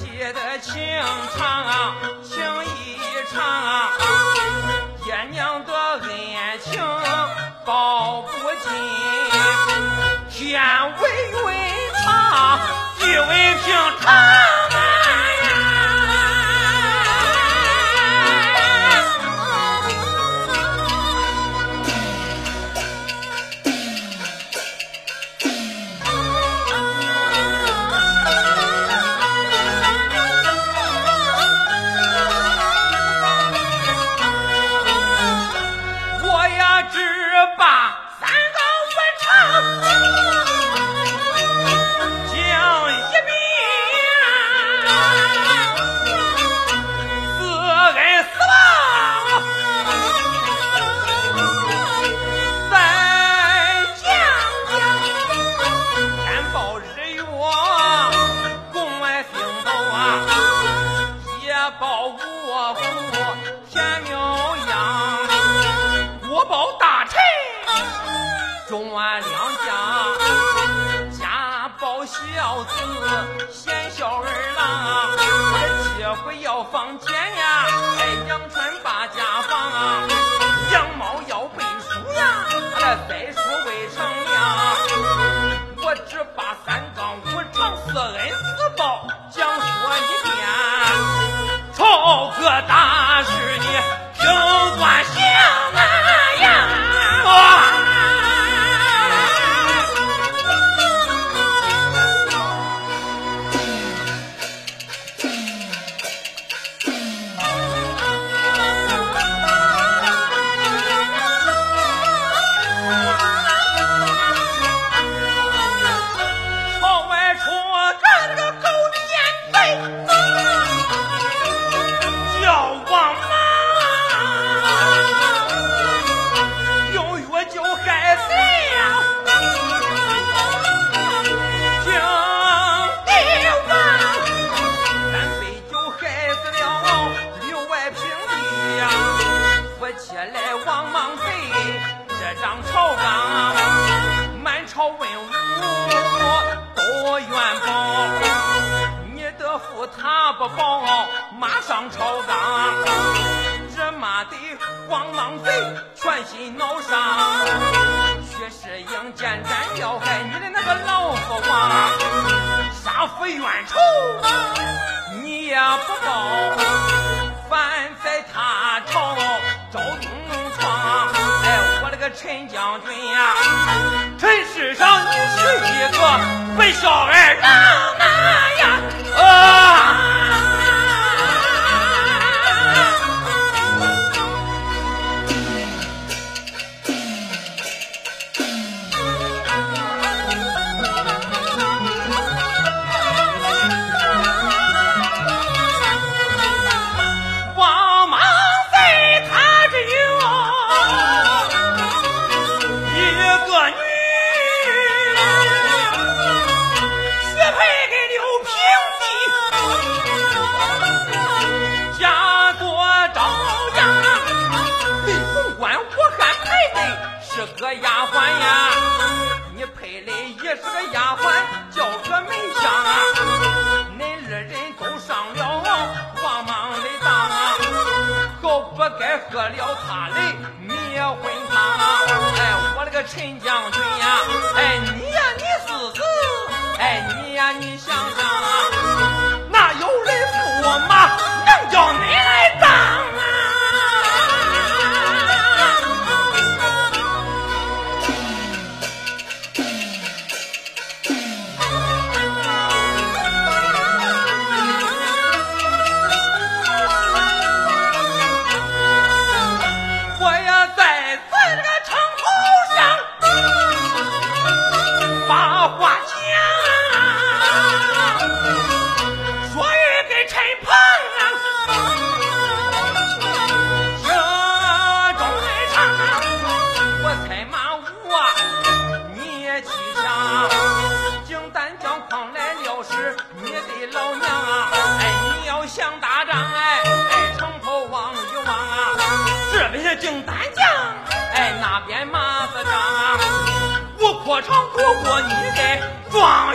写的情长啊，情意长，爹娘的恩情报不尽，天为云长，地为平常。保国父前苗阳，国宝大臣中安两家，家宝孝子贤孝儿郎，我的姐要放箭呀、慌忙贼这张朝纲，满朝文武都怨报，你的福他不报，马上朝纲，这妈的慌忙贼，全心脑伤，却是应见咱要害你的那个老父王，杀父冤仇你也不报，反在他。陈将军呀陈世上你是一个不孝儿郎女，许配给刘平地，嫁做赵家，李凤官我还配的是个丫鬟呀，你配的也是个丫鬟，叫个梅香啊，恁二人都上了王莽的当啊，好不该喝了他的。陈将军呀哎你我阔场过你得装